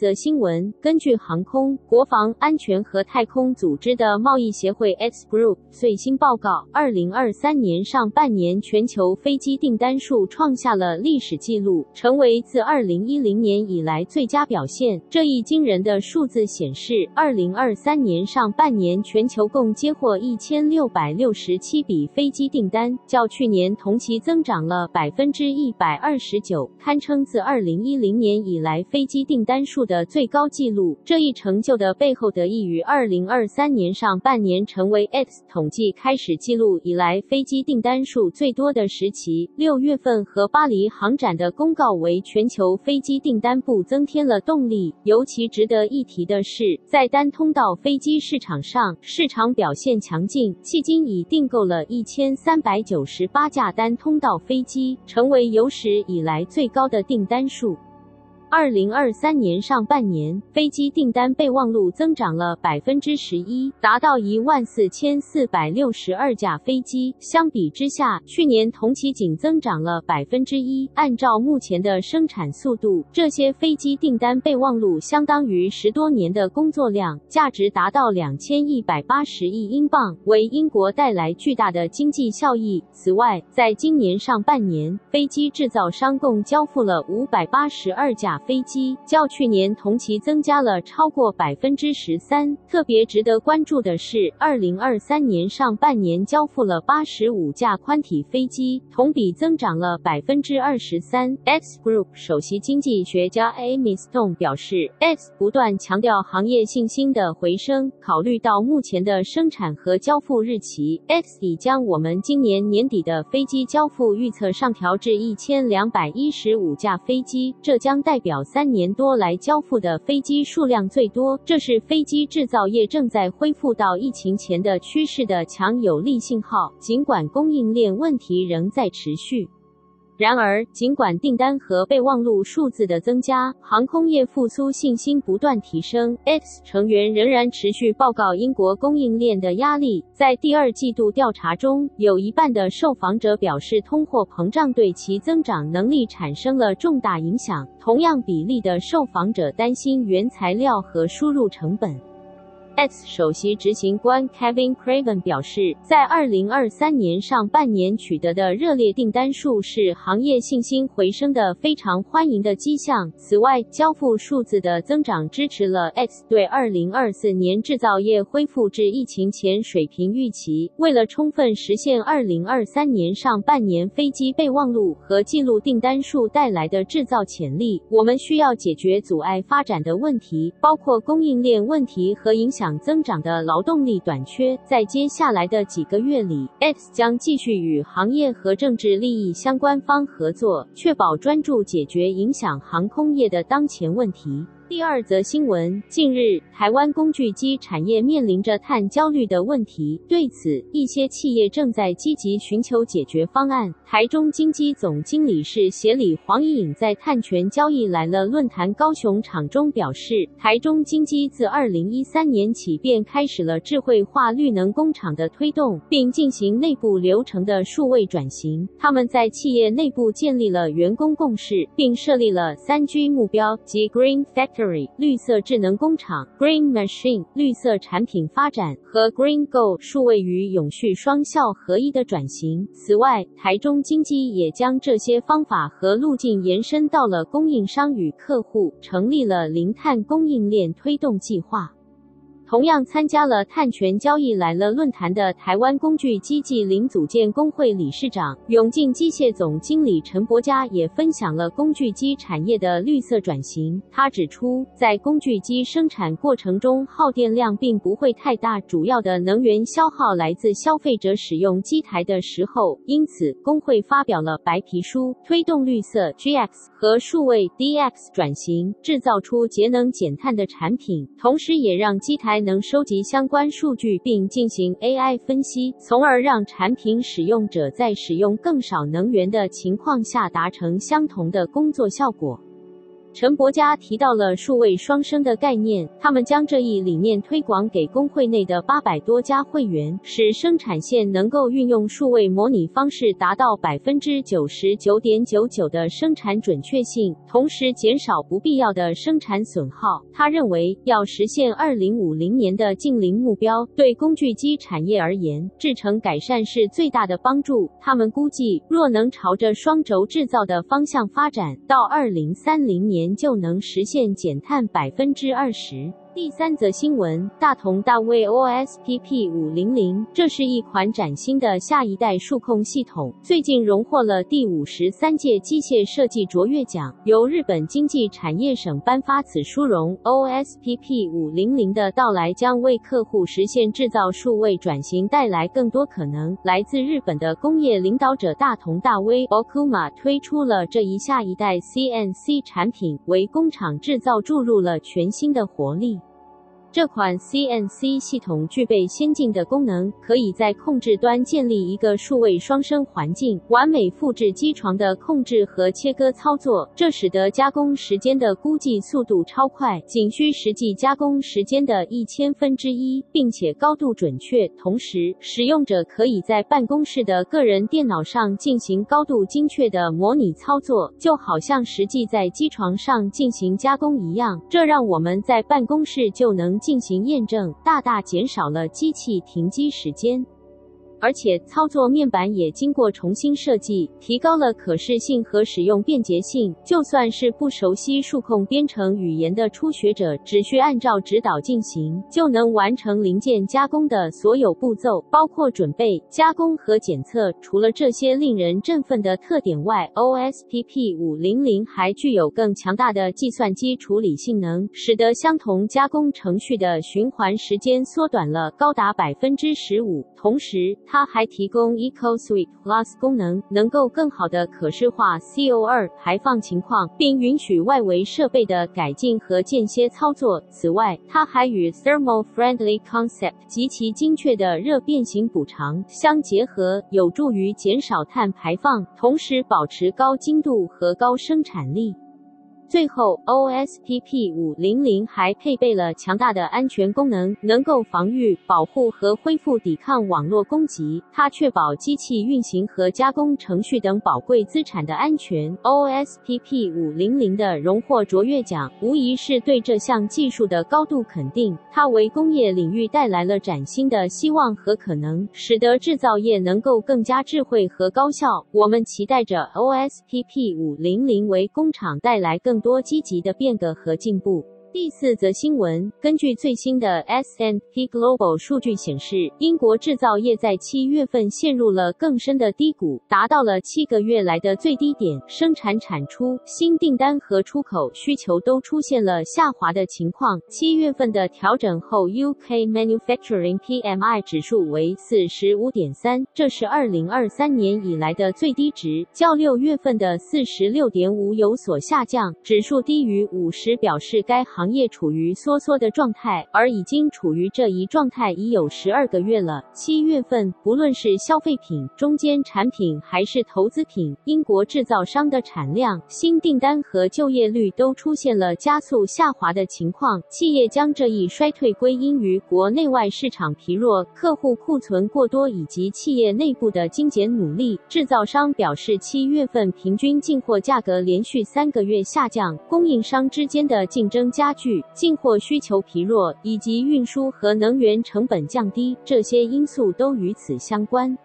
则新闻，根据航空、国防安全和太空组织的贸易协会 X Group 最新报告，二零二三年上半年全球飞机订单数创下了历史纪录，成为自二零一零年以来最佳表现。这一惊人的数字显示，二零二三年上半年全球共接获一千六百六十七笔飞机订单，较去年同期增长了百分之一百二十九，堪称自二零一零年以来飞机订单数的最高纪录，这一成就的背后得益于二零二三年上半年成为 X 统计开始记录以来飞机订单数最多的时期。六月份和巴黎航展的公告为全球飞机订单部增添了动力。尤其值得一提的是，在单通道飞机市场上，市场表现强劲，迄今已订购了一千三百九十八架单通道飞机，成为有史以来最高的订单数。二零二三年上半年，飞机订单备忘录增长了百分之十一，达到一万四千四百六十二架飞机。相比之下，去年同期仅增长了百分之一。按照目前的生产速度，这些飞机订单备忘录相当于十多年的工作量，价值达到两千一百八十亿英镑，为英国带来巨大的经济效益。此外，在今年上半年，飞机制造商共交付了五百八十二架。飞机较去年同期增加了超过百分之十三。特别值得关注的是，二零二三年上半年交付了八十五架宽体飞机，同比增长了百分之二十三。X Group 首席经济学家 Amy Stone 表示，X 不断强调行业信心的回升。考虑到目前的生产和交付日期，X 已将我们今年年底的飞机交付预测上调至一千两百一十五架飞机，这将代表。表三年多来交付的飞机数量最多，这是飞机制造业正在恢复到疫情前的趋势的强有力信号。尽管供应链问题仍在持续。然而，尽管订单和备忘录数字的增加，航空业复苏信心不断提升。X 成员仍然持续报告英国供应链的压力。在第二季度调查中，有一半的受访者表示通货膨胀对其增长能力产生了重大影响。同样比例的受访者担心原材料和输入成本。X 首席执行官 Kevin Craven 表示，在二零二三年上半年取得的热烈订单数是行业信心回升的非常欢迎的迹象。此外，交付数字的增长支持了 X 对二零二四年制造业恢复至疫情前水平预期。为了充分实现二零二三年上半年飞机备忘录和记录订单数带来的制造潜力，我们需要解决阻碍发展的问题，包括供应链问题和影响。想增长的劳动力短缺，在接下来的几个月里，X 将继续与行业和政治利益相关方合作，确保专注解决影响航空业的当前问题。第二则新闻，近日，台湾工具机产业面临着碳焦虑的问题，对此，一些企业正在积极寻求解决方案。台中精机总经理是协理黄怡颖在碳权交易来了论坛高雄场中表示，台中精机自二零一三年起便开始了智慧化绿能工厂的推动，并进行内部流程的数位转型。他们在企业内部建立了员工共识，并设立了三 G 目标及 Green Factor。绿色智能工厂 Green Machine 绿色产品发展和 Green Go 数位与永续双效合一的转型。此外，台中经济也将这些方法和路径延伸到了供应商与客户，成立了零碳供应链推动计划。同样参加了碳权交易来了论坛的台湾工具机暨零组件工会理事长永进机械总经理陈伯嘉也分享了工具机产业的绿色转型。他指出，在工具机生产过程中，耗电量并不会太大，主要的能源消耗来自消费者使用机台的时候。因此，工会发表了白皮书，推动绿色 GX 和数位 DX 转型，制造出节能减碳的产品，同时也让机台。能收集相关数据并进行 AI 分析，从而让产品使用者在使用更少能源的情况下达成相同的工作效果。陈伯嘉提到了数位双生的概念，他们将这一理念推广给工会内的八百多家会员，使生产线能够运用数位模拟方式，达到百分之九十九点九九的生产准确性，同时减少不必要的生产损耗。他认为，要实现二零五零年的净零目标，对工具机产业而言，制程改善是最大的帮助。他们估计，若能朝着双轴制造的方向发展，到二零三零年，年就能实现减碳百分之二十。第三则新闻：大同大威 OSPP 五零零，这是一款崭新的下一代数控系统，最近荣获了第五十三届机械设计卓越奖，由日本经济产业省颁发此殊荣。OSPP 五零零的到来将为客户实现制造数位转型带来更多可能。来自日本的工业领导者大同大威 Okuma 推出了这一下一代 CNC 产品，为工厂制造注入了全新的活力。这款 CNC 系统具备先进的功能，可以在控制端建立一个数位双生环境，完美复制机床的控制和切割操作，这使得加工时间的估计速度超快，仅需实际加工时间的一千分之一，并且高度准确。同时，使用者可以在办公室的个人电脑上进行高度精确的模拟操作，就好像实际在机床上进行加工一样。这让我们在办公室就能进行验证，大大减少了机器停机时间。而且操作面板也经过重新设计，提高了可视性和使用便捷性。就算是不熟悉数控编程语言的初学者，只需按照指导进行，就能完成零件加工的所有步骤，包括准备、加工和检测。除了这些令人振奋的特点外，OSPP 五零零还具有更强大的计算机处理性能，使得相同加工程序的循环时间缩短了高达百分之十五。同时，它还提供 EcoSuite Plus 功能，能够更好地可视化 CO2 排放情况，并允许外围设备的改进和间歇操作。此外，它还与 Thermal Friendly Concept 及其精确的热变形补偿相结合，有助于减少碳排放，同时保持高精度和高生产力。最后，OSPP 五零零还配备了强大的安全功能，能够防御、保护和恢复抵抗网络攻击。它确保机器运行和加工程序等宝贵资产的安全。OSPP 五零零的荣获卓越奖，无疑是对这项技术的高度肯定。它为工业领域带来了崭新的希望和可能，使得制造业能够更加智慧和高效。我们期待着 OSPP 五零零为工厂带来更多积极的变革和进步。第四则新闻，根据最新的 S&P Global 数据显示，英国制造业在七月份陷入了更深的低谷，达到了七个月来的最低点。生产产出、新订单和出口需求都出现了下滑的情况。七月份的调整后，UK Manufacturing PMI 指数为四十五点三，这是二零二三年以来的最低值，较六月份的四十六点五有所下降。指数低于五十表示该行。行业处于缩缩的状态，而已经处于这一状态已有十二个月了。七月份，不论是消费品、中间产品还是投资品，英国制造商的产量、新订单和就业率都出现了加速下滑的情况。企业将这一衰退归因于国内外市场疲弱、客户库存过多以及企业内部的精简努力。制造商表示，七月份平均进货价格连续三个月下降，供应商之间的竞争加。加剧进货需求疲弱，以及运输和能源成本降低，这些因素都与此相关。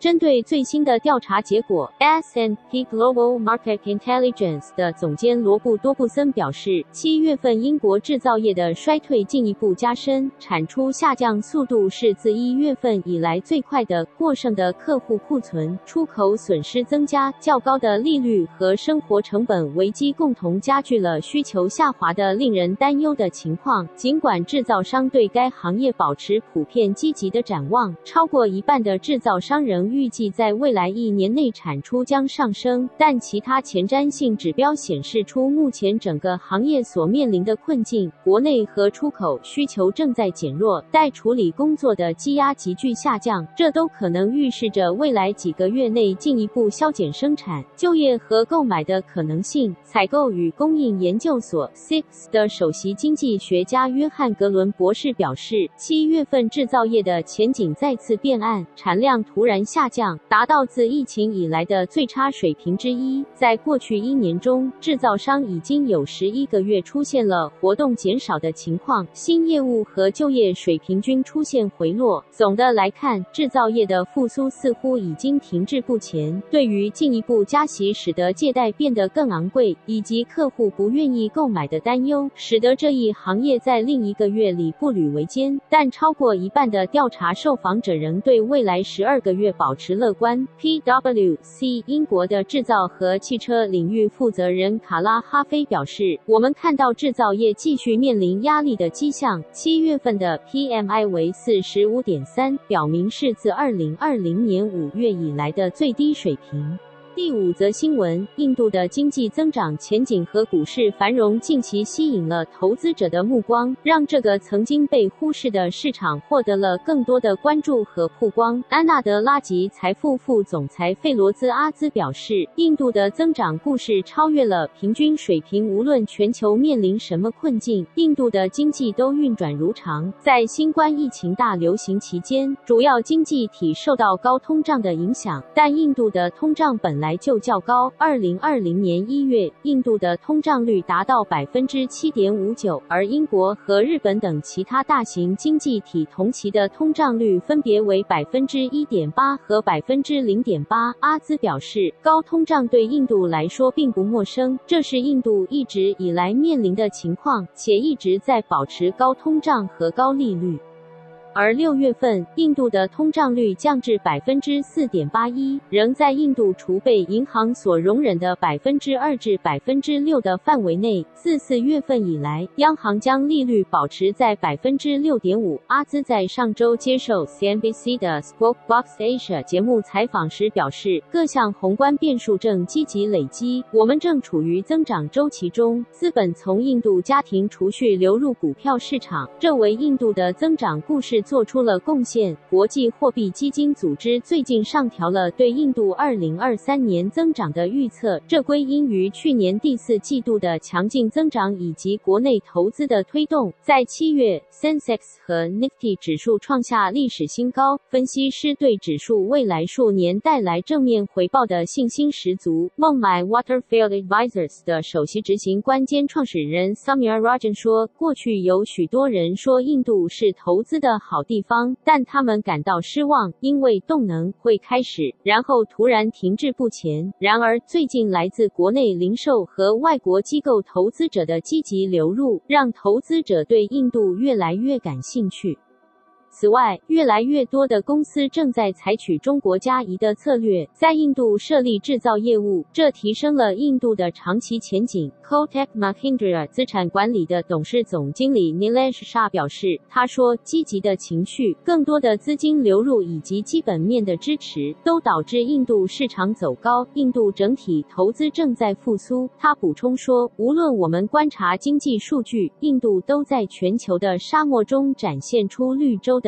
针对最新的调查结果，S&P Global Market Intelligence 的总监罗布多布森表示，七月份英国制造业的衰退进一步加深，产出下降速度是自一月份以来最快的。过剩的客户库存、出口损失增加、较高的利率和生活成本危机共同加剧了需求下滑的令人担忧的情况。尽管制造商对该行业保持普遍积极的展望，超过一半的制造商预计在未来一年内产出将上升，但其他前瞻性指标显示出目前整个行业所面临的困境：国内和出口需求正在减弱，待处理工作的积压急剧下降，这都可能预示着未来几个月内进一步削减生产、就业和购买的可能性。采购与供应研究所 （Six） 的首席经济学家约翰·格伦博士表示，七月份制造业的前景再次变暗，产量突然下下降，达到自疫情以来的最差水平之一。在过去一年中，制造商已经有十一个月出现了活动减少的情况，新业务和就业水平均出现回落。总的来看，制造业的复苏似乎已经停滞不前。对于进一步加息使得借贷变得更昂贵，以及客户不愿意购买的担忧，使得这一行业在另一个月里步履维艰。但超过一半的调查受访者仍对未来十二个月保保持乐观。PwC 英国的制造和汽车领域负责人卡拉哈菲表示：“我们看到制造业继续面临压力的迹象。七月份的 PMI 为四十五点三，表明是自二零二零年五月以来的最低水平。”第五则新闻：印度的经济增长前景和股市繁荣近期吸引了投资者的目光，让这个曾经被忽视的市场获得了更多的关注和曝光。安纳德拉吉财富副总裁费罗兹阿兹表示，印度的增长故事超越了平均水平，无论全球面临什么困境，印度的经济都运转如常。在新冠疫情大流行期间，主要经济体受到高通胀的影响，但印度的通胀本来来就较高。二零二零年一月，印度的通胀率达到百分之七点五九，而英国和日本等其他大型经济体同期的通胀率分别为百分之一点八和百分之零点八。阿兹表示，高通胀对印度来说并不陌生，这是印度一直以来面临的情况，且一直在保持高通胀和高利率。而六月份，印度的通胀率降至百分之四点八一，仍在印度储备银行所容忍的百分之二至百分之六的范围内。自四月份以来，央行将利率保持在百分之六点五。阿兹在上周接受 CNBC 的 Squawk Box Asia 节目采访时表示，各项宏观变数正积极累积，我们正处于增长周期中。资本从印度家庭储蓄流入股票市场，这为印度的增长故事。做出了贡献。国际货币基金组织最近上调了对印度二零二三年增长的预测，这归因于去年第四季度的强劲增长以及国内投资的推动。在七月，Sensex 和 Nifty 指数创下历史新高，分析师对指数未来数年带来正面回报的信心十足。孟买 Waterfield Advisors 的首席执行官兼创始人 Samir Rajan 说：“过去有许多人说印度是投资的。”好地方，但他们感到失望，因为动能会开始，然后突然停滞不前。然而，最近来自国内零售和外国机构投资者的积极流入，让投资者对印度越来越感兴趣。此外，越来越多的公司正在采取中国加一的策略，在印度设立制造业务，这提升了印度的长期前景。Kotak Mahindra 资产管理的董事总经理 Nilesh Shah 表示：“他说，积极的情绪、更多的资金流入以及基本面的支持，都导致印度市场走高。印度整体投资正在复苏。”他补充说：“无论我们观察经济数据，印度都在全球的沙漠中展现出绿洲的。”